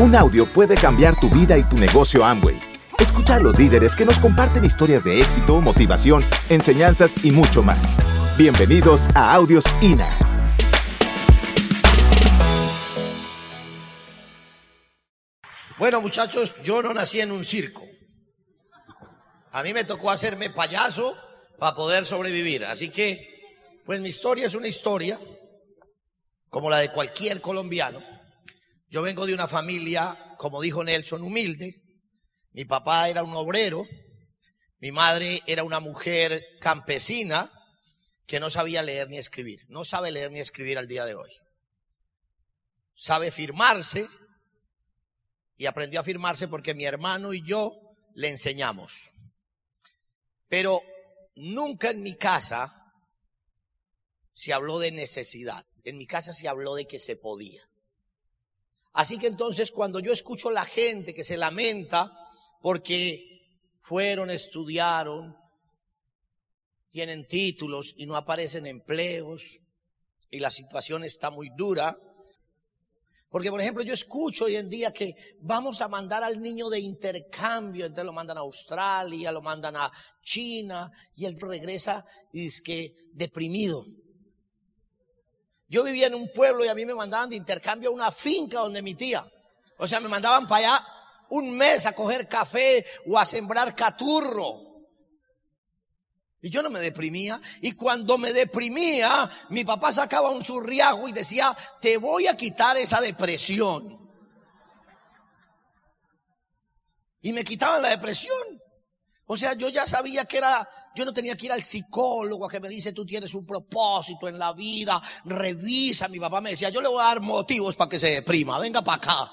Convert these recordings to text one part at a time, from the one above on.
Un audio puede cambiar tu vida y tu negocio Amway. Escucha a los líderes que nos comparten historias de éxito, motivación, enseñanzas y mucho más. Bienvenidos a Audios INA. Bueno, muchachos, yo no nací en un circo. A mí me tocó hacerme payaso para poder sobrevivir. Así que, pues mi historia es una historia como la de cualquier colombiano. Yo vengo de una familia, como dijo Nelson, humilde. Mi papá era un obrero. Mi madre era una mujer campesina que no sabía leer ni escribir. No sabe leer ni escribir al día de hoy. Sabe firmarse y aprendió a firmarse porque mi hermano y yo le enseñamos. Pero nunca en mi casa se habló de necesidad. En mi casa se habló de que se podía. Así que entonces cuando yo escucho la gente que se lamenta porque fueron, estudiaron, tienen títulos y no aparecen empleos y la situación está muy dura, porque, por ejemplo, yo escucho hoy en día que vamos a mandar al niño de intercambio, entonces lo mandan a Australia, lo mandan a China, y él regresa y dice que deprimido. Yo vivía en un pueblo y a mí me mandaban de intercambio a una finca donde mi tía. O sea, me mandaban para allá un mes a coger café o a sembrar caturro. Y yo no me deprimía. Y cuando me deprimía, mi papá sacaba un surriajo y decía, te voy a quitar esa depresión. Y me quitaban la depresión. O sea, yo ya sabía que era, yo no tenía que ir al psicólogo que me dice, tú tienes un propósito en la vida, revisa. Mi papá me decía, yo le voy a dar motivos para que se deprima, venga para acá.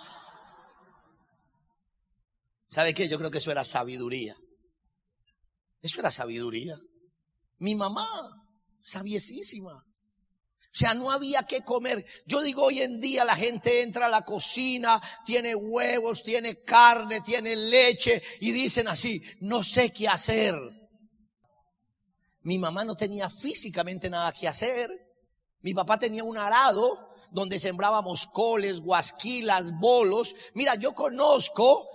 ¿Sabe qué? Yo creo que eso era sabiduría. Eso era sabiduría. Mi mamá, sabiesísima. O sea, no había que comer. Yo digo, hoy en día la gente entra a la cocina, tiene huevos, tiene carne, tiene leche y dicen así, no sé qué hacer. Mi mamá no tenía físicamente nada que hacer. Mi papá tenía un arado donde sembrábamos coles, guasquilas, bolos. Mira, yo conozco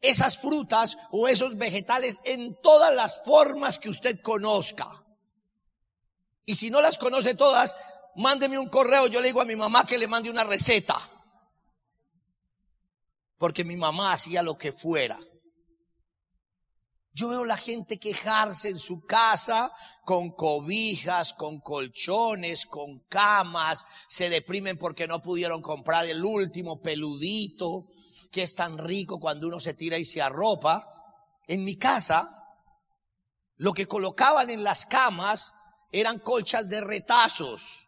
esas frutas o esos vegetales en todas las formas que usted conozca. Y si no las conoce todas, mándeme un correo. Yo le digo a mi mamá que le mande una receta. Porque mi mamá hacía lo que fuera. Yo veo la gente quejarse en su casa con cobijas, con colchones, con camas, se deprimen porque no pudieron comprar el último peludito, que es tan rico cuando uno se tira y se arropa. En mi casa, lo que colocaban en las camas eran colchas de retazos.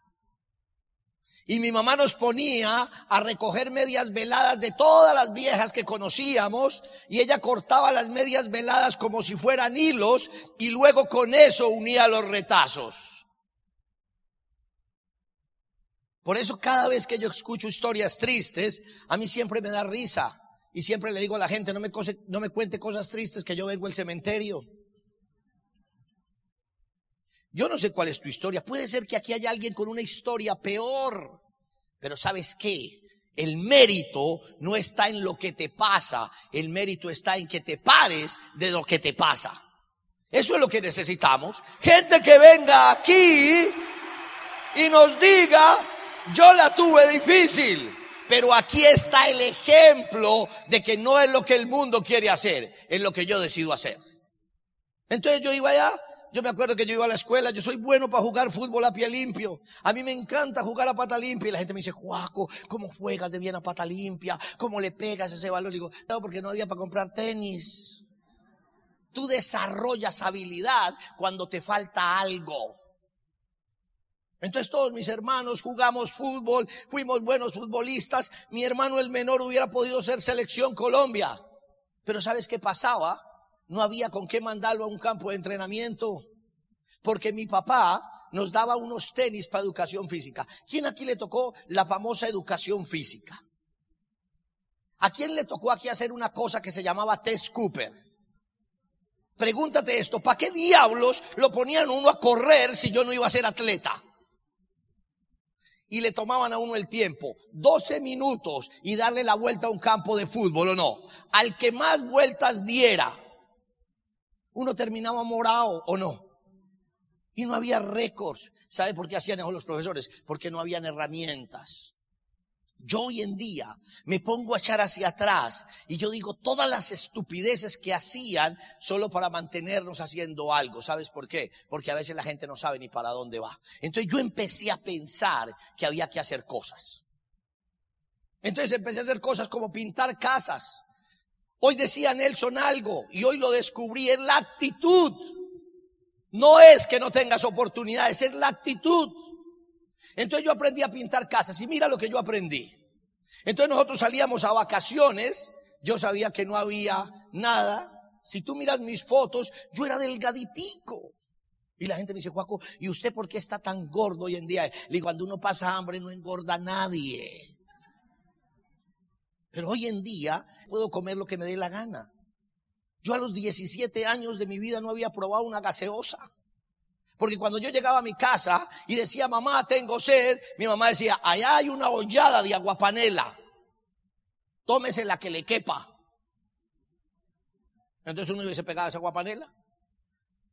Y mi mamá nos ponía a recoger medias veladas de todas las viejas que conocíamos y ella cortaba las medias veladas como si fueran hilos y luego con eso unía los retazos. Por eso cada vez que yo escucho historias tristes, a mí siempre me da risa y siempre le digo a la gente, no me, no me cuente cosas tristes que yo vengo al cementerio. Yo no sé cuál es tu historia. Puede ser que aquí haya alguien con una historia peor. Pero ¿sabes qué? El mérito no está en lo que te pasa. El mérito está en que te pares de lo que te pasa. Eso es lo que necesitamos. Gente que venga aquí y nos diga, yo la tuve difícil. Pero aquí está el ejemplo de que no es lo que el mundo quiere hacer, es lo que yo decido hacer. Entonces yo iba allá yo me acuerdo que yo iba a la escuela, yo soy bueno para jugar fútbol a pie limpio. A mí me encanta jugar a pata limpia. Y la gente me dice, Juaco, ¿cómo juegas de bien a pata limpia? ¿Cómo le pegas ese balón? Y digo, no, porque no había para comprar tenis. Tú desarrollas habilidad cuando te falta algo. Entonces todos mis hermanos jugamos fútbol, fuimos buenos futbolistas. Mi hermano el menor hubiera podido ser selección Colombia. Pero ¿sabes qué pasaba? No había con qué mandarlo a un campo de entrenamiento. Porque mi papá nos daba unos tenis para educación física. ¿Quién aquí le tocó la famosa educación física? ¿A quién le tocó aquí hacer una cosa que se llamaba test Cooper? Pregúntate esto, ¿para qué diablos lo ponían uno a correr si yo no iba a ser atleta? y le tomaban a uno el tiempo, 12 minutos y darle la vuelta a un campo de fútbol o no, al que más vueltas diera, uno terminaba morado o no. Y no había récords. ¿Sabe por qué hacían eso los profesores? Porque no habían herramientas. Yo hoy en día me pongo a echar hacia atrás y yo digo todas las estupideces que hacían solo para mantenernos haciendo algo. ¿Sabes por qué? Porque a veces la gente no sabe ni para dónde va. Entonces yo empecé a pensar que había que hacer cosas. Entonces empecé a hacer cosas como pintar casas. Hoy decía Nelson algo y hoy lo descubrí, es la actitud. No es que no tengas oportunidades, es la actitud. Entonces yo aprendí a pintar casas y mira lo que yo aprendí. Entonces nosotros salíamos a vacaciones, yo sabía que no había nada. Si tú miras mis fotos, yo era delgaditico. Y la gente me dice, Juaco, ¿y usted por qué está tan gordo hoy en día? Le digo, cuando uno pasa hambre no engorda a nadie. Pero hoy en día puedo comer lo que me dé la gana. Yo a los 17 años de mi vida no había probado una gaseosa. Porque cuando yo llegaba a mi casa y decía, mamá, tengo sed, mi mamá decía, allá hay una hollada de aguapanela. Tómese la que le quepa. Entonces uno hubiese pegado esa aguapanela.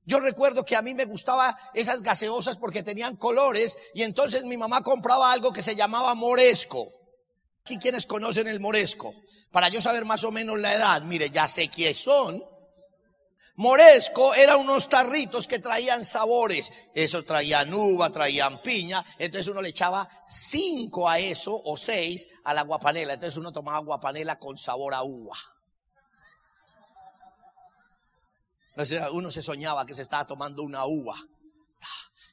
Yo recuerdo que a mí me gustaba esas gaseosas porque tenían colores y entonces mi mamá compraba algo que se llamaba moresco. Aquí quienes conocen el moresco, para yo saber más o menos la edad, mire, ya sé quiénes son, Moresco eran unos tarritos que traían sabores. Eso traían uva, traían piña. Entonces uno le echaba cinco a eso o seis a la guapanela. Entonces uno tomaba guapanela con sabor a uva. Sea, uno se soñaba que se estaba tomando una uva.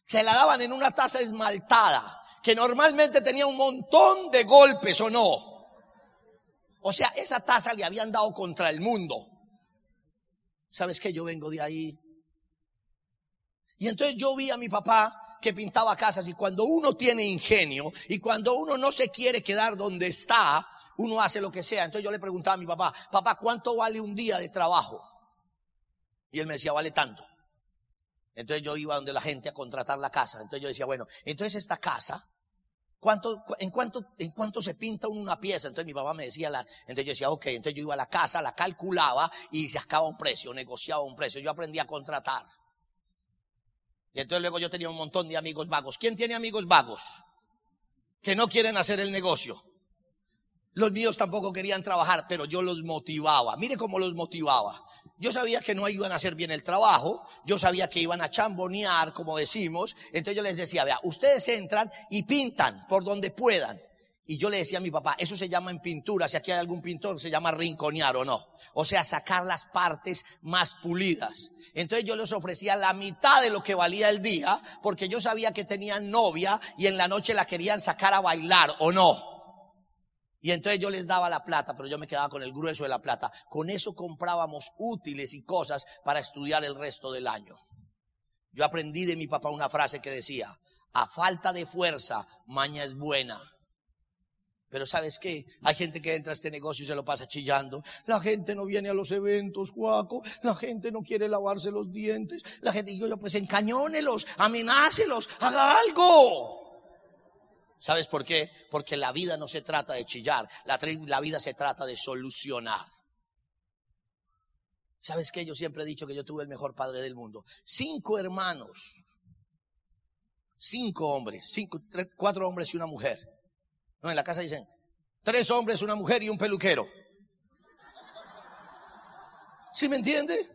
Se la daban en una taza esmaltada, que normalmente tenía un montón de golpes o no. O sea, esa taza le habían dado contra el mundo. ¿Sabes qué? Yo vengo de ahí. Y entonces yo vi a mi papá que pintaba casas y cuando uno tiene ingenio y cuando uno no se quiere quedar donde está, uno hace lo que sea. Entonces yo le preguntaba a mi papá, papá, ¿cuánto vale un día de trabajo? Y él me decía, vale tanto. Entonces yo iba donde la gente a contratar la casa. Entonces yo decía, bueno, entonces esta casa ¿Cuánto, en, cuánto, ¿En cuánto se pinta una pieza? Entonces mi papá me decía, entonces yo decía, ok, entonces yo iba a la casa, la calculaba y sacaba un precio, negociaba un precio. Yo aprendí a contratar. Y entonces luego yo tenía un montón de amigos vagos. ¿Quién tiene amigos vagos? Que no quieren hacer el negocio. Los míos tampoco querían trabajar, pero yo los motivaba. Mire cómo los motivaba. Yo sabía que no iban a hacer bien el trabajo, yo sabía que iban a chambonear, como decimos. Entonces yo les decía, vea, ustedes entran y pintan por donde puedan. Y yo le decía a mi papá, eso se llama en pintura, si aquí hay algún pintor, se llama rinconear o no. O sea, sacar las partes más pulidas. Entonces yo les ofrecía la mitad de lo que valía el día, porque yo sabía que tenían novia y en la noche la querían sacar a bailar o no. Y entonces yo les daba la plata, pero yo me quedaba con el grueso de la plata. Con eso comprábamos útiles y cosas para estudiar el resto del año. Yo aprendí de mi papá una frase que decía, a falta de fuerza, maña es buena. Pero ¿sabes qué? Hay gente que entra a este negocio y se lo pasa chillando. La gente no viene a los eventos, guaco. La gente no quiere lavarse los dientes. La gente, y yo, pues encañónelos, amenácelos, haga algo. ¿Sabes por qué? Porque la vida no se trata de chillar, la, vida se trata de solucionar. ¿Sabes qué? Yo siempre he dicho que yo tuve el mejor padre del mundo. Cinco hermanos, cinco hombres, cinco, cuatro hombres y una mujer. No, en la casa dicen tres hombres, una mujer y un peluquero. ¿Sí me entiende?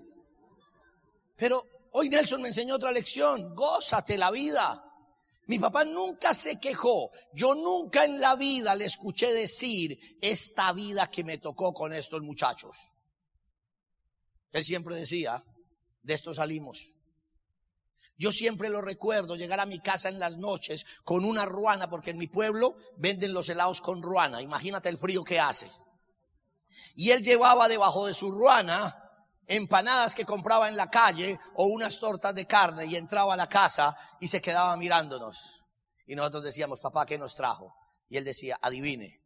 Pero hoy Nelson me enseñó otra lección. Gózate la vida. Mi papá nunca se quejó. Yo nunca en la vida le escuché decir esta vida que me tocó con estos muchachos. Él siempre decía, de esto salimos. Yo siempre lo recuerdo, llegar a mi casa en las noches con una ruana, porque en mi pueblo venden los helados con ruana. Imagínate el frío que hace. Y él llevaba debajo de su ruana empanadas que compraba en la calle o unas tortas de carne y entraba a la casa y se quedaba mirándonos. Y nosotros decíamos, papá, ¿qué nos trajo? Y él decía, adivine.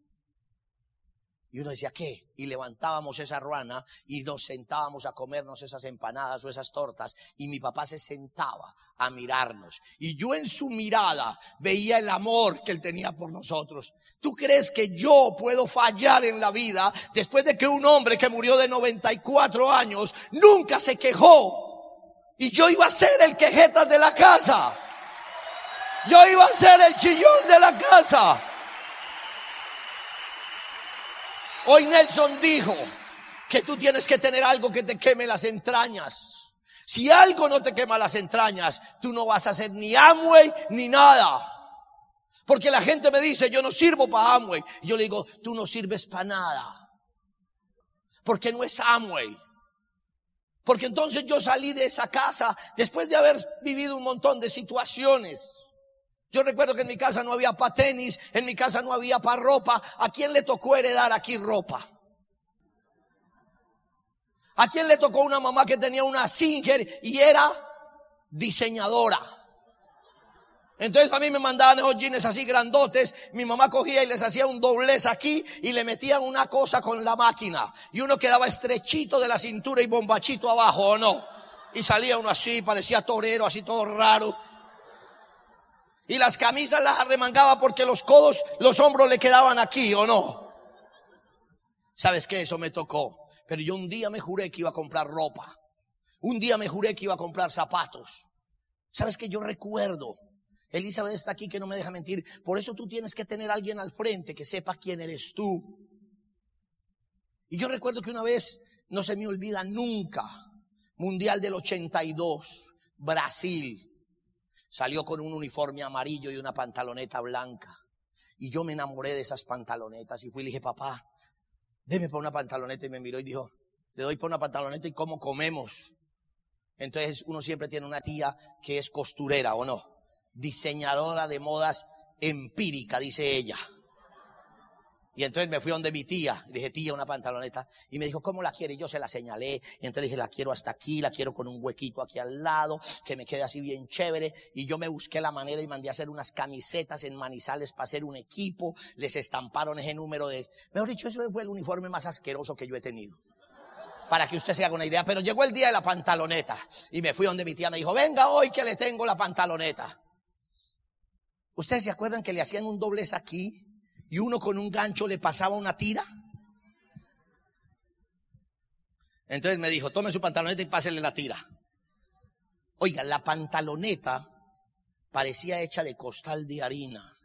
Y uno decía, ¿qué? Y levantábamos esa ruana y nos sentábamos a comernos esas empanadas o esas tortas. Y mi papá se sentaba a mirarnos. Y yo en su mirada veía el amor que él tenía por nosotros. ¿Tú crees que yo puedo fallar en la vida después de que un hombre que murió de 94 años nunca se quejó? Y yo iba a ser el quejetas de la casa. Yo iba a ser el chillón de la casa. Hoy Nelson dijo que tú tienes que tener algo que te queme las entrañas. Si algo no te quema las entrañas, tú no vas a hacer ni Amway ni nada. Porque la gente me dice, yo no sirvo para Amway. Yo le digo, tú no sirves para nada. Porque no es Amway. Porque entonces yo salí de esa casa después de haber vivido un montón de situaciones. Yo recuerdo que en mi casa no había para tenis, en mi casa no había para ropa. ¿A quién le tocó heredar aquí ropa? ¿A quién le tocó una mamá que tenía una Singer y era diseñadora? Entonces a mí me mandaban esos jeans así grandotes. Mi mamá cogía y les hacía un doblez aquí y le metían una cosa con la máquina. Y uno quedaba estrechito de la cintura y bombachito abajo, ¿o no? Y salía uno así, parecía torero, así todo raro. Y las camisas las arremangaba porque los codos, los hombros le quedaban aquí, ¿o no? ¿Sabes qué? Eso me tocó. Pero yo un día me juré que iba a comprar ropa. Un día me juré que iba a comprar zapatos. ¿Sabes qué? Yo recuerdo. Elizabeth está aquí que no me deja mentir. Por eso tú tienes que tener a alguien al frente que sepa quién eres tú. Y yo recuerdo que una vez, no se me olvida nunca, Mundial del 82, Brasil. Salió con un uniforme amarillo y una pantaloneta blanca. Y yo me enamoré de esas pantalonetas y fui y le dije, papá, deme por una pantaloneta. Y me miró y dijo, le doy por una pantaloneta y cómo comemos. Entonces uno siempre tiene una tía que es costurera o no, diseñadora de modas empírica, dice ella. Y entonces me fui donde mi tía, le dije, tía, una pantaloneta. Y me dijo, ¿cómo la quiere? Y yo se la señalé. Y entonces dije, la quiero hasta aquí, la quiero con un huequito aquí al lado, que me quede así bien chévere. Y yo me busqué la manera y mandé a hacer unas camisetas en manizales para hacer un equipo. Les estamparon ese número de... Mejor dicho, ese fue el uniforme más asqueroso que yo he tenido. Para que usted se haga una idea. Pero llegó el día de la pantaloneta. Y me fui donde mi tía me dijo, venga hoy que le tengo la pantaloneta. ¿Ustedes se acuerdan que le hacían un doblez aquí? Y uno con un gancho le pasaba una tira. Entonces me dijo, tome su pantaloneta y pásele la tira. Oiga, la pantaloneta parecía hecha de costal de harina.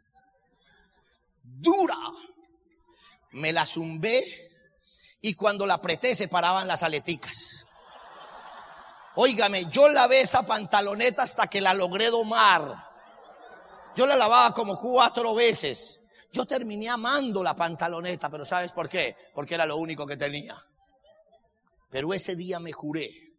Dura. Me la zumbé y cuando la apreté se paraban las aleticas. Óigame, yo lavé esa pantaloneta hasta que la logré domar. Yo la lavaba como cuatro veces. Yo terminé amando la pantaloneta, pero ¿sabes por qué? Porque era lo único que tenía. Pero ese día me juré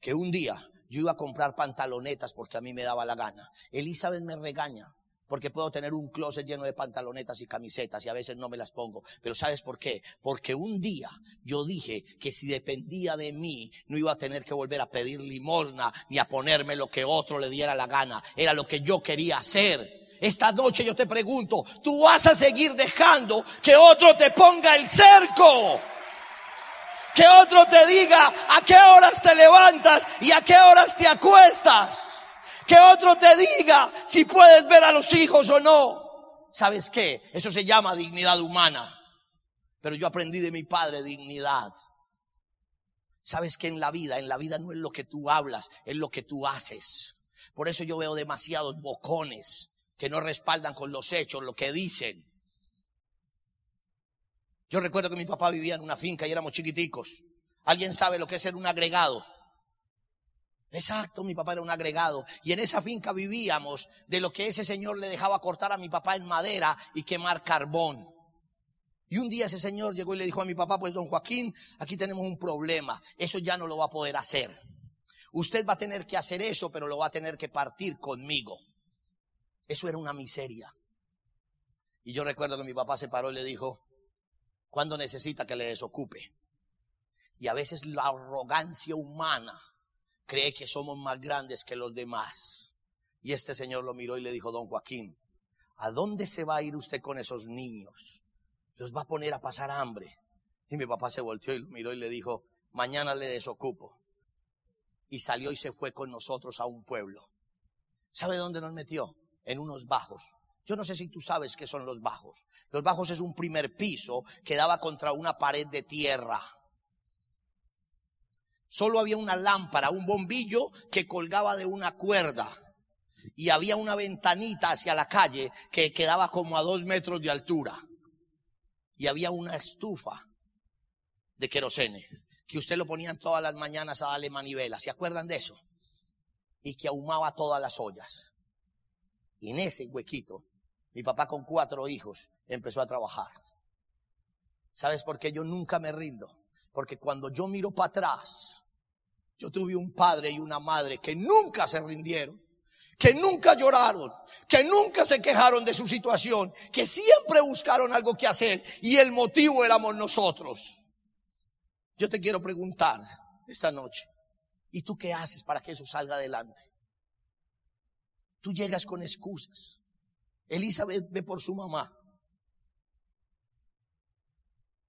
que un día yo iba a comprar pantalonetas porque a mí me daba la gana. Elizabeth me regaña porque puedo tener un closet lleno de pantalonetas y camisetas y a veces no me las pongo. Pero ¿sabes por qué? Porque un día yo dije que si dependía de mí no iba a tener que volver a pedir limosna ni a ponerme lo que otro le diera la gana. Era lo que yo quería hacer. Esta noche yo te pregunto, ¿tú vas a seguir dejando que otro te ponga el cerco? Que otro te diga a qué horas te levantas y a qué horas te acuestas. Que otro te diga si puedes ver a los hijos o no. ¿Sabes qué? Eso se llama dignidad humana. Pero yo aprendí de mi padre dignidad. Sabes que en la vida, en la vida no es lo que tú hablas, es lo que tú haces. Por eso yo veo demasiados bocones, que no respaldan con los hechos lo que dicen. Yo recuerdo que mi papá vivía en una finca y éramos chiquiticos. ¿Alguien sabe lo que es ser un agregado? Exacto, mi papá era un agregado. Y en esa finca vivíamos de lo que ese señor le dejaba cortar a mi papá en madera y quemar carbón. Y un día ese señor llegó y le dijo a mi papá, pues don Joaquín, aquí tenemos un problema. Eso ya no lo va a poder hacer. Usted va a tener que hacer eso, pero lo va a tener que partir conmigo. Eso era una miseria. Y yo recuerdo que mi papá se paró y le dijo, ¿cuándo necesita que le desocupe? Y a veces la arrogancia humana cree que somos más grandes que los demás. Y este señor lo miró y le dijo, don Joaquín, ¿a dónde se va a ir usted con esos niños? los va a poner a pasar hambre. Y mi papá se volteó y lo miró y le dijo, mañana le desocupo. Y salió y se fue con nosotros a un pueblo. ¿Sabe dónde nos metió? En unos bajos. Yo no sé si tú sabes qué son los bajos. Los bajos es un primer piso que daba contra una pared de tierra. Solo había una lámpara, un bombillo que colgaba de una cuerda. Y había una ventanita hacia la calle que quedaba como a dos metros de altura. Y había una estufa de querosene que usted lo ponían todas las mañanas a darle manivela. ¿Se acuerdan de eso? Y que ahumaba todas las ollas. Y en ese huequito, mi papá con cuatro hijos empezó a trabajar. ¿Sabes por qué yo nunca me rindo? Porque cuando yo miro para atrás, yo tuve un padre y una madre que nunca se rindieron, que nunca lloraron, que nunca se quejaron de su situación, que siempre buscaron algo que hacer y el motivo éramos nosotros. Yo te quiero preguntar esta noche, ¿y tú qué haces para que eso salga adelante? Tú llegas con excusas. Elizabeth ve por su mamá.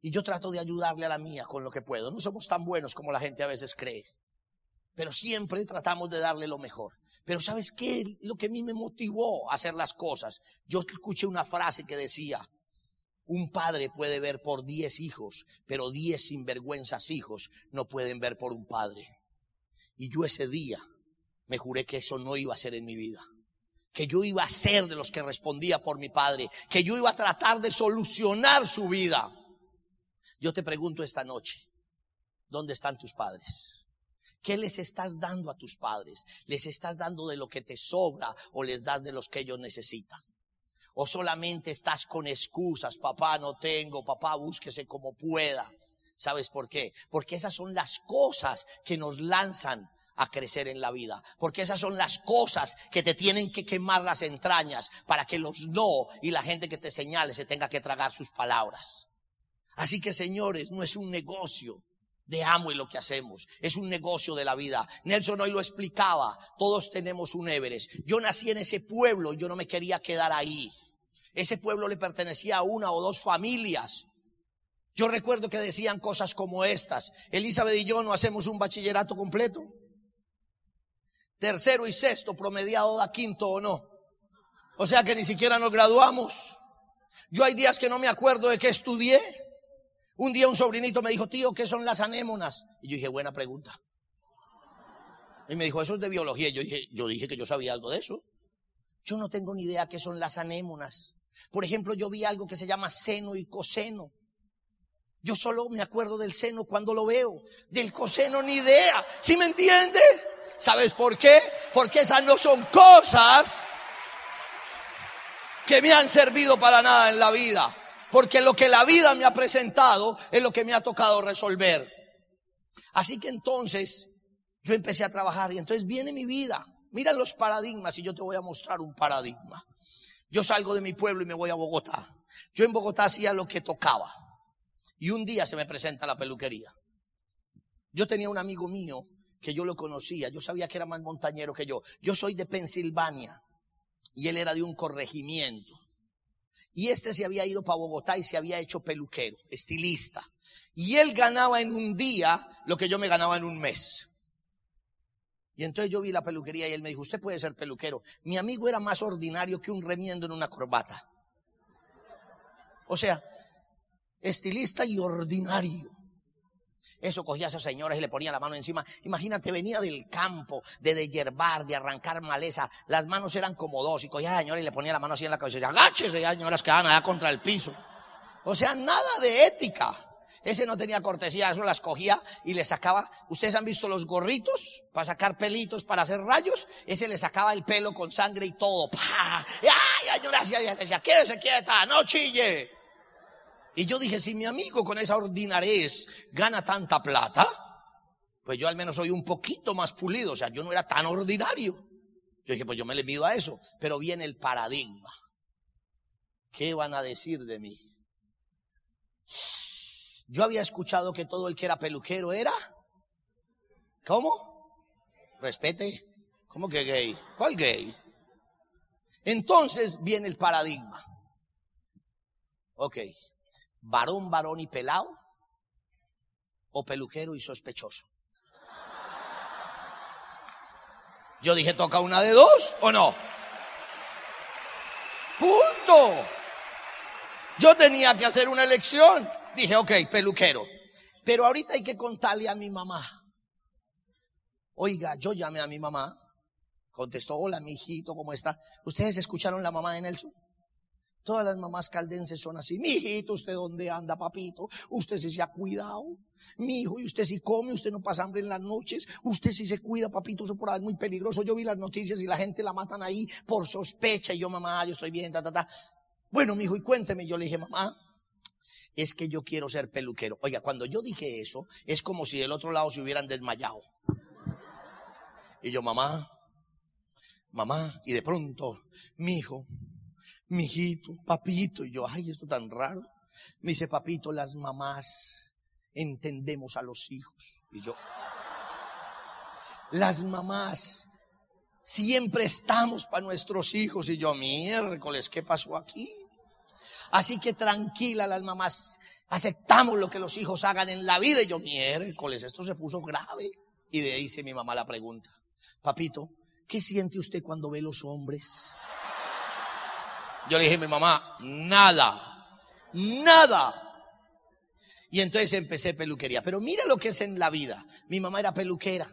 Y yo trato de ayudarle a la mía con lo que puedo. No somos tan buenos como la gente a veces cree. Pero siempre tratamos de darle lo mejor. Pero ¿sabes qué? Lo que a mí me motivó a hacer las cosas. Yo escuché una frase que decía, un padre puede ver por diez hijos, pero diez sinvergüenzas hijos no pueden ver por un padre. Y yo ese día me juré que eso no iba a ser en mi vida. Que yo iba a ser de los que respondía por mi padre. Que yo iba a tratar de solucionar su vida. Yo te pregunto esta noche, ¿dónde están tus padres? ¿Qué les estás dando a tus padres? ¿Les estás dando de lo que te sobra o les das de los que ellos necesitan? ¿O solamente estás con excusas? Papá, no tengo, papá, búsquese como pueda. ¿Sabes por qué? Porque esas son las cosas que nos lanzan a crecer en la vida. Porque esas son las cosas que te tienen que quemar las entrañas para que los no y la gente que te señale se tenga que tragar sus palabras. Así que señores, no es un negocio de amo y lo que hacemos. Es un negocio de la vida. Nelson hoy lo explicaba. Todos tenemos un Everest. Yo nací en ese pueblo yo no me quería quedar ahí. Ese pueblo le pertenecía a una o dos familias. Yo recuerdo que decían cosas como estas. Elizabeth y yo no hacemos un bachillerato completo. Tercero y sexto promediado da quinto o no. O sea que ni siquiera nos graduamos. Yo hay días que no me acuerdo de qué estudié. Un día un sobrinito me dijo, tío, ¿qué son las anémonas? Y yo dije, buena pregunta. Y me dijo, eso es de biología. Y yo dije, yo dije que yo sabía algo de eso. Yo no tengo ni idea qué son las anémonas. Por ejemplo, yo vi algo que se llama seno y coseno. Yo solo me acuerdo del seno cuando lo veo. Del coseno ni idea. ¿Sí me entiende? ¿Sabes por qué? Porque esas no son cosas que me han servido para nada en la vida. Porque lo que la vida me ha presentado es lo que me ha tocado resolver. Así que entonces yo empecé a trabajar y entonces viene mi vida. Mira los paradigmas y yo te voy a mostrar un paradigma. Yo salgo de mi pueblo y me voy a Bogotá. Yo en Bogotá hacía lo que tocaba. Y un día se me presenta la peluquería. Yo tenía un amigo mío que yo lo conocía. Yo sabía que era más montañero que yo. Yo soy de Pensilvania y él era de un corregimiento. Y este se había ido para Bogotá y se había hecho peluquero, estilista. Y él ganaba en un día lo que yo me ganaba en un mes. Y entonces yo vi la peluquería y él me dijo, usted puede ser peluquero. Mi amigo era más ordinario que un remiendo en una corbata. O sea, estilista y ordinario. Eso cogía a esas señoras y le ponía la mano encima. Imagínate, venía del campo, de deshiervar, de arrancar maleza. Las manos eran como dos. Y cogía a la señora y le ponía la mano así en la cabeza. Y agáchese, y señoras quedaban allá contra el piso. O sea, nada de ética. Ese no tenía cortesía, eso las cogía y le sacaba. Ustedes han visto los gorritos para sacar pelitos, para hacer rayos. Ese le sacaba el pelo con sangre y todo. ¡Pah! ¡Ay, señora! Decía, quédese quieta, no chille. Y yo dije, si mi amigo con esa ordinarez gana tanta plata, pues yo al menos soy un poquito más pulido, o sea, yo no era tan ordinario. Yo dije, pues yo me le mido a eso, pero viene el paradigma. ¿Qué van a decir de mí? Yo había escuchado que todo el que era peluquero era... ¿Cómo? Respete. ¿Cómo que gay? ¿Cuál gay? Entonces viene el paradigma. Ok, varón, varón y pelado, o peluquero y sospechoso. Yo dije, ¿toca una de dos o no? Punto. Yo tenía que hacer una elección. Dije, ok, peluquero. Pero ahorita hay que contarle a mi mamá. Oiga, yo llamé a mi mamá. Contestó, hola, mi hijito, ¿cómo está? ¿Ustedes escucharon la mamá de Nelson? Todas las mamás caldenses son así. Mi hijito, ¿usted dónde anda, papito? Usted sí se ha cuidado. Mi hijo, y usted sí come, usted no pasa hambre en las noches. Usted sí se cuida, papito, eso por ahí es muy peligroso. Yo vi las noticias y la gente la matan ahí por sospecha. Y yo, mamá, yo estoy bien, ta, ta, ta. Bueno, mi hijo, y cuénteme. Yo le dije, mamá, es que yo quiero ser peluquero. Oiga, cuando yo dije eso, es como si del otro lado se hubieran desmayado. Y yo, mamá, mamá, y de pronto, mi hijo, mijito, papito. Y yo, ay, esto tan raro. Me dice, papito, las mamás entendemos a los hijos. Y yo, las mamás siempre estamos para nuestros hijos. Y yo, miércoles, ¿qué pasó aquí? Así que tranquila las mamás, aceptamos lo que los hijos hagan en la vida. Y yo, miércoles, esto se puso grave. Y de ahí hice mi mamá la pregunta, papito, ¿qué siente usted cuando ve los hombres? Yo le dije a mi mamá, nada, nada. Y entonces empecé peluquería. Pero mira lo que es en la vida. Mi mamá era peluquera.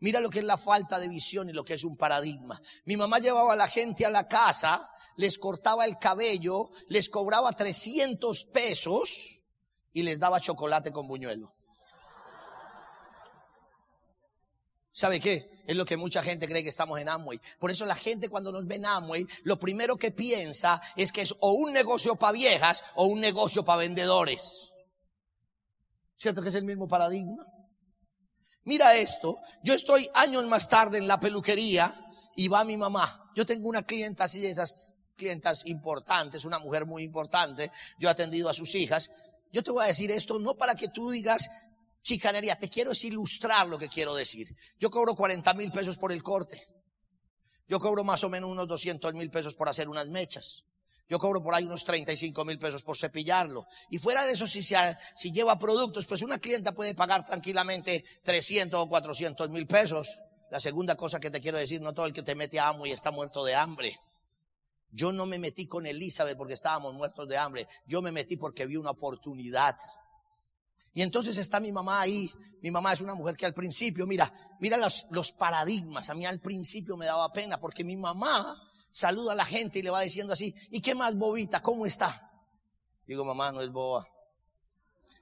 Mira lo que es la falta de visión y lo que es un paradigma. Mi mamá llevaba a la gente a la casa, les cortaba el cabello, les cobraba 300 pesos y les daba chocolate con buñuelo. ¿Sabe qué? Es lo que mucha gente cree que estamos en Amway. Por eso la gente cuando nos ve en Amway, lo primero que piensa es que es o un negocio para viejas o un negocio para vendedores. ¿Cierto que es el mismo paradigma? Mira esto, yo estoy años más tarde en la peluquería y va mi mamá. Yo tengo una clienta así de esas clientas importantes, una mujer muy importante. Yo he atendido a sus hijas. Yo te voy a decir esto no para que tú digas, chicanería. Te quiero es ilustrar lo que quiero decir. Yo cobro 40 mil pesos por el corte. Yo cobro más o menos unos 200 mil pesos por hacer unas mechas. Yo cobro por ahí unos 35 mil pesos por cepillarlo. Y fuera de eso, si, si lleva productos, pues una clienta puede pagar tranquilamente 300 o 400 mil pesos. La segunda cosa que te quiero decir, no todo el que te mete a amo y está muerto de hambre. Yo no me metí con Elizabeth porque estábamos muertos de hambre. Yo me metí porque vi una oportunidad. Y entonces está mi mamá ahí. Mi mamá es una mujer que al principio, mira, mira los, paradigmas. A mí al principio me daba pena porque mi mamá saluda a la gente y le va diciendo así, ¿y qué más bobita? ¿Cómo está? Digo, mamá, no es boba.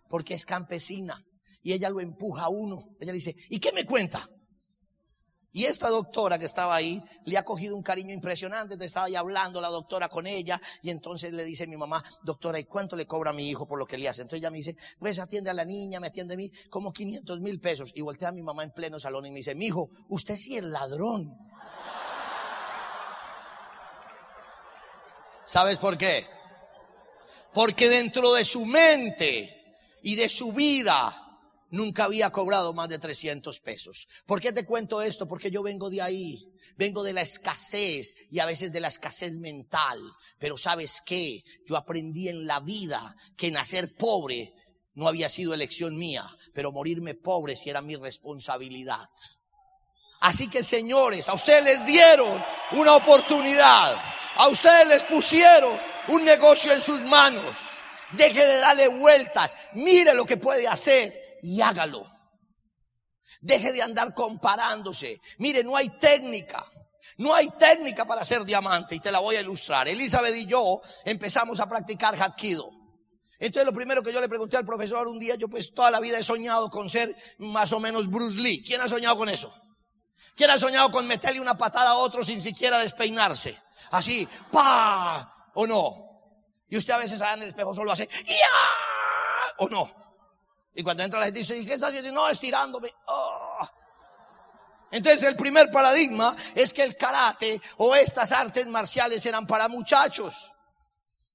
Porque es campesina. Y ella lo empuja a uno. Ella le dice, ¿y qué me cuenta? Y esta doctora que estaba ahí le ha cogido un cariño impresionante. Te estaba ahí hablando la doctora con ella. Y entonces le dice mi mamá, doctora, ¿y cuánto le cobra a mi hijo por lo que le hace? Entonces ella me dice, pues atiende a la niña, me atiende a mí, como 500 mil pesos. Y voltea a mi mamá en pleno salón y me dice, mi hijo, usted sí es ladrón. ¿Sabes por qué? Porque dentro de su mente y de su vida nunca había cobrado más de 300 pesos. ¿Por qué te cuento esto? Porque yo vengo de ahí, vengo de la escasez y a veces de la escasez mental. Pero sabes qué? Yo aprendí en la vida que nacer pobre no había sido elección mía, pero morirme pobre si era mi responsabilidad. Así que señores, a ustedes les dieron una oportunidad, a ustedes les pusieron un negocio en sus manos. Deje de darle vueltas, mire lo que puede hacer y hágalo. Deje de andar comparándose. Mire, no hay técnica. No hay técnica para ser diamante y te la voy a ilustrar. Elizabeth y yo empezamos a practicar Hapkido. Entonces lo primero que yo le pregunté al profesor un día, yo pues toda la vida he soñado con ser más o menos Bruce Lee. ¿Quién ha soñado con eso? ¿Quién ha soñado con meterle una patada a otro sin siquiera despeinarse? Así, pa, o no. Y usted a veces en el espejo solo hace, ya, o no. Y cuando entra la gente dice, ¿y qué está haciendo? No, estirándome. Oh. Entonces el primer paradigma es que el karate o estas artes marciales eran para muchachos.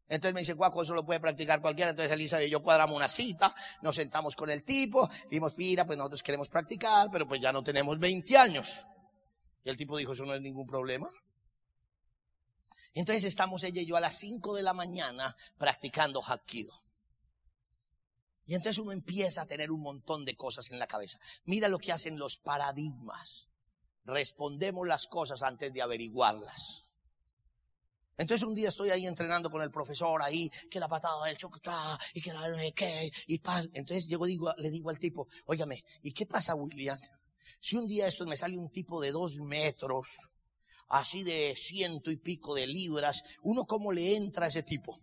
Entonces me dice, Cuaco, eso lo puede practicar cualquiera. Entonces Elisa y yo cuadramos una cita, nos sentamos con el tipo, dijimos, mira, pues nosotros queremos practicar, pero pues ya no tenemos 20 años. Y el tipo dijo, eso no es ningún problema. Entonces estamos ella y yo a las 5 de la mañana practicando Hapkido. Y entonces uno empieza a tener un montón de cosas en la cabeza. Mira lo que hacen los paradigmas. Respondemos las cosas antes de averiguarlas. Entonces un día estoy ahí entrenando con el profesor ahí, que la patada del chocolate y que la no qué, y pal. Entonces llego, digo, le digo al tipo, óigame, ¿y qué pasa, William? Si un día esto me sale un tipo de dos metros, así de ciento y pico de libras, ¿uno cómo le entra a ese tipo?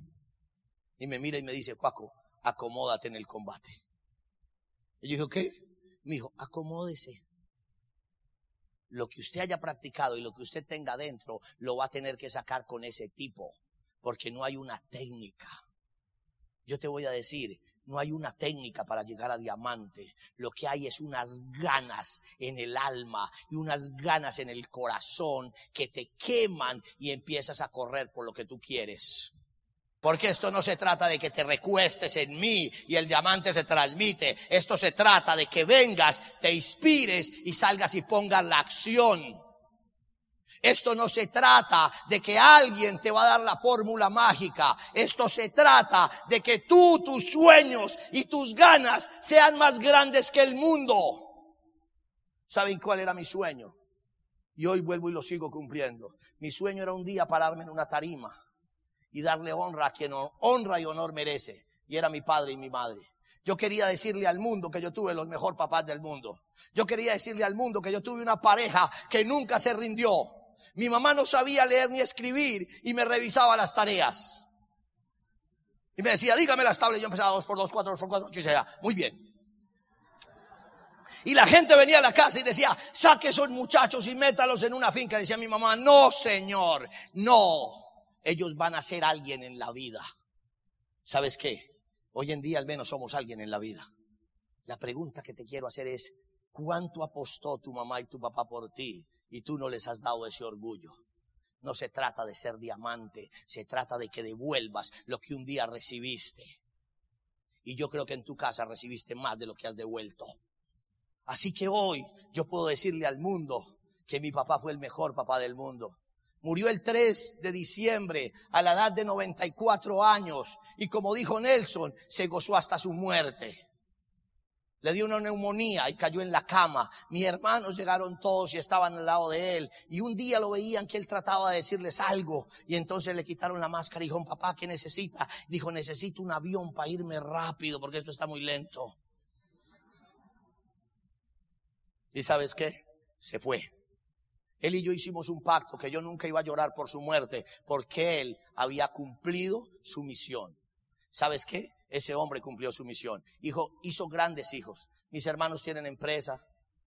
Y me mira y me dice, Paco, acomódate en el combate. Y yo dije, ¿qué? Me dijo, acomódese. Lo que usted haya practicado y lo que usted tenga dentro, lo va a tener que sacar con ese tipo, porque no hay una técnica. Yo te voy a decir, no hay una técnica para llegar a diamante. Lo que hay es unas ganas en el alma y unas ganas en el corazón que te queman y empiezas a correr por lo que tú quieres. Porque esto no se trata de que te recuestes en mí y el diamante se transmite. Esto se trata de que vengas, te inspires y salgas y pongas la acción. Esto no se trata de que alguien te va a dar la fórmula mágica. Esto se trata de que tú, tus sueños y tus ganas sean más grandes que el mundo. ¿Saben cuál era mi sueño? Y hoy vuelvo y lo sigo cumpliendo. Mi sueño era un día pararme en una tarima y darle honra a quien honra y honor merece. Y era mi padre y mi madre. Yo quería decirle al mundo que yo tuve los mejores papás del mundo. Yo quería decirle al mundo que yo tuve una pareja que nunca se rindió. Mi mamá no sabía leer ni escribir y me revisaba las tareas. Y me decía, dígame las tablas. Yo empezaba dos por dos, cuatro por cuatro, ocho y sea, muy bien. Y la gente venía a la casa y decía, saque esos muchachos y métalos en una finca. Decía mi mamá, no señor, no ellos van a ser alguien en la vida. ¿Sabes qué? Hoy en día al menos somos alguien en la vida. La pregunta que te quiero hacer es, ¿cuánto apostó tu mamá y tu papá por ti y tú no les has dado ese orgullo? No se trata de ser diamante, se trata de que devuelvas lo que un día recibiste. Y yo creo que en tu casa recibiste más de lo que has devuelto. Así que hoy yo puedo decirle al mundo que mi papá fue el mejor papá del mundo. Murió el 3 de diciembre a la edad de 94 años y como dijo Nelson, se gozó hasta su muerte. Le dio una neumonía y cayó en la cama. Mis hermanos llegaron todos y estaban al lado de él. Y un día lo veían que él trataba de decirles algo. Y entonces le quitaron la máscara y dijo, papá, ¿qué necesita? Dijo, necesito un avión para irme rápido porque esto está muy lento. ¿Y sabes qué? Se fue. Él y yo hicimos un pacto que yo nunca iba a llorar por su muerte porque él había cumplido su misión. ¿Sabes qué? Ese hombre cumplió su misión. Hijo, hizo grandes hijos. Mis hermanos tienen empresa.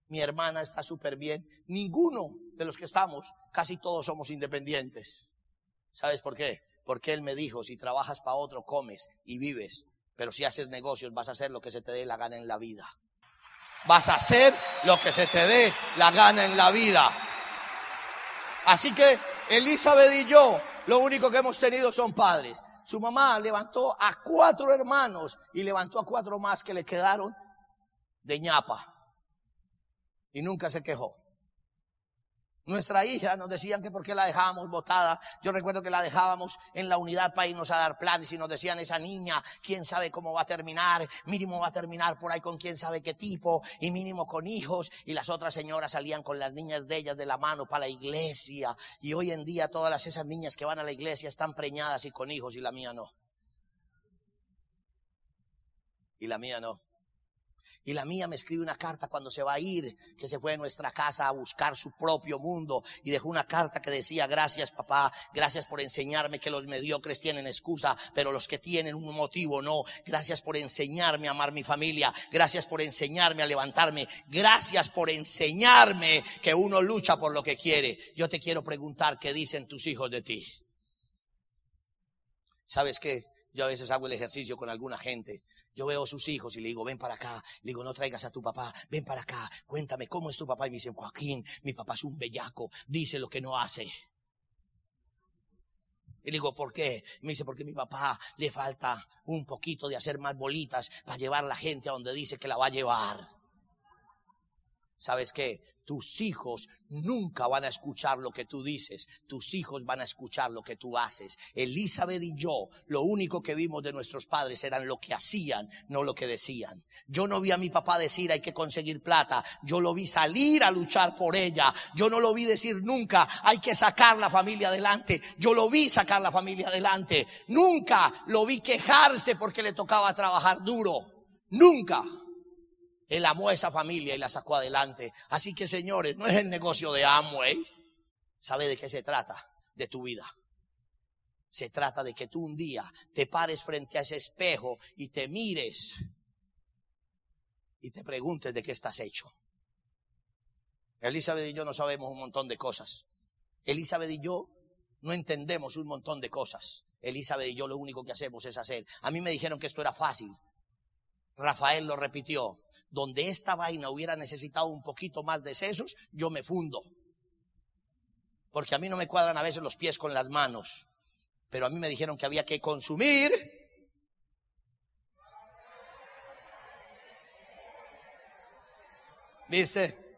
Mi hermana está súper bien. Ninguno de los que estamos, casi todos somos independientes. ¿Sabes por qué? Porque él me dijo, si trabajas para otro, comes y vives. Pero si haces negocios, vas a hacer lo que se te dé la gana en la vida. Vas a hacer lo que se te dé la gana en la vida. Así que Elizabeth y yo, lo único que hemos tenido son padres. Su mamá levantó a cuatro hermanos y levantó a cuatro más que le quedaron de ñapa. Y nunca se quejó. Nuestra hija nos decían que por qué la dejábamos botada. Yo recuerdo que la dejábamos en la unidad para irnos a dar planes y nos decían esa niña, quién sabe cómo va a terminar, mínimo va a terminar por ahí con quién sabe qué tipo y mínimo con hijos. Y las otras señoras salían con las niñas de ellas de la mano para la iglesia. Y hoy en día todas esas niñas que van a la iglesia están preñadas y con hijos y la mía no. Y la mía no. Y la mía me escribe una carta cuando se va a ir, que se fue de nuestra casa a buscar su propio mundo. Y dejó una carta que decía, gracias papá, gracias por enseñarme que los mediocres tienen excusa, pero los que tienen un motivo no. Gracias por enseñarme a amar mi familia. Gracias por enseñarme a levantarme. Gracias por enseñarme que uno lucha por lo que quiere. Yo te quiero preguntar qué dicen tus hijos de ti. ¿Sabes qué? Yo a veces hago el ejercicio con alguna gente. Yo veo a sus hijos y le digo, ven para acá. Le digo, no traigas a tu papá, ven para acá. Cuéntame cómo es tu papá. Y me dicen, Joaquín, mi papá es un bellaco. Dice lo que no hace. Y le digo, ¿por qué? Me dice, porque a mi papá le falta un poquito de hacer más bolitas para llevar a la gente a donde dice que la va a llevar. ¿Sabes qué? Tus hijos nunca van a escuchar lo que tú dices, tus hijos van a escuchar lo que tú haces. Elizabeth y yo, lo único que vimos de nuestros padres eran lo que hacían, no lo que decían. Yo no vi a mi papá decir hay que conseguir plata, yo lo vi salir a luchar por ella, yo no lo vi decir nunca hay que sacar la familia adelante, yo lo vi sacar la familia adelante, nunca lo vi quejarse porque le tocaba trabajar duro, nunca. Él amó a esa familia y la sacó adelante. Así que, señores, no es el negocio de Amway. ¿Sabe de qué se trata? De tu vida. Se trata de que tú un día te pares frente a ese espejo y te mires y te preguntes de qué estás hecho. Elizabeth y yo no sabemos un montón de cosas. Elizabeth y yo no entendemos un montón de cosas. Elizabeth y yo lo único que hacemos es hacer. A mí me dijeron que esto era fácil. Rafael lo repitió donde esta vaina hubiera necesitado un poquito más de sesos, yo me fundo. Porque a mí no me cuadran a veces los pies con las manos. Pero a mí me dijeron que había que consumir. ¿Viste?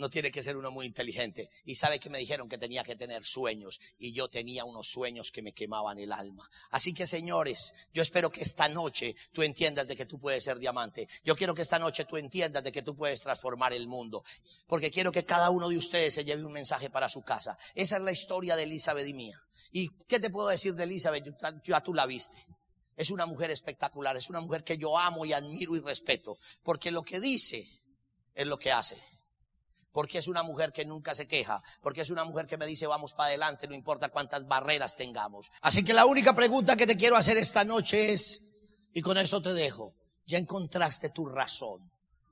No tiene que ser uno muy inteligente. Y sabe que me dijeron que tenía que tener sueños. Y yo tenía unos sueños que me quemaban el alma. Así que señores, yo espero que esta noche tú entiendas de que tú puedes ser diamante. Yo quiero que esta noche tú entiendas de que tú puedes transformar el mundo. Porque quiero que cada uno de ustedes se lleve un mensaje para su casa. Esa es la historia de Elizabeth y mía. ¿Y qué te puedo decir de Elizabeth? Ya tú la viste. Es una mujer espectacular. Es una mujer que yo amo y admiro y respeto. Porque lo que dice es lo que hace porque es una mujer que nunca se queja, porque es una mujer que me dice vamos para adelante, no importa cuántas barreras tengamos. Así que la única pregunta que te quiero hacer esta noche es, y con esto te dejo, ya encontraste tu razón,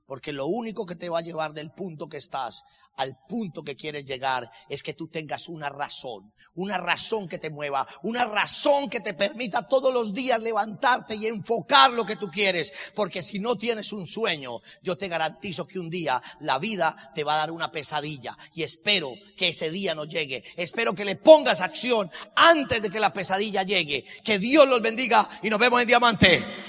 porque lo único que te va a llevar del punto que estás al punto que quieres llegar es que tú tengas una razón, una razón que te mueva, una razón que te permita todos los días levantarte y enfocar lo que tú quieres, porque si no tienes un sueño, yo te garantizo que un día la vida te va a dar una pesadilla y espero que ese día no llegue, espero que le pongas acción antes de que la pesadilla llegue, que Dios los bendiga y nos vemos en Diamante.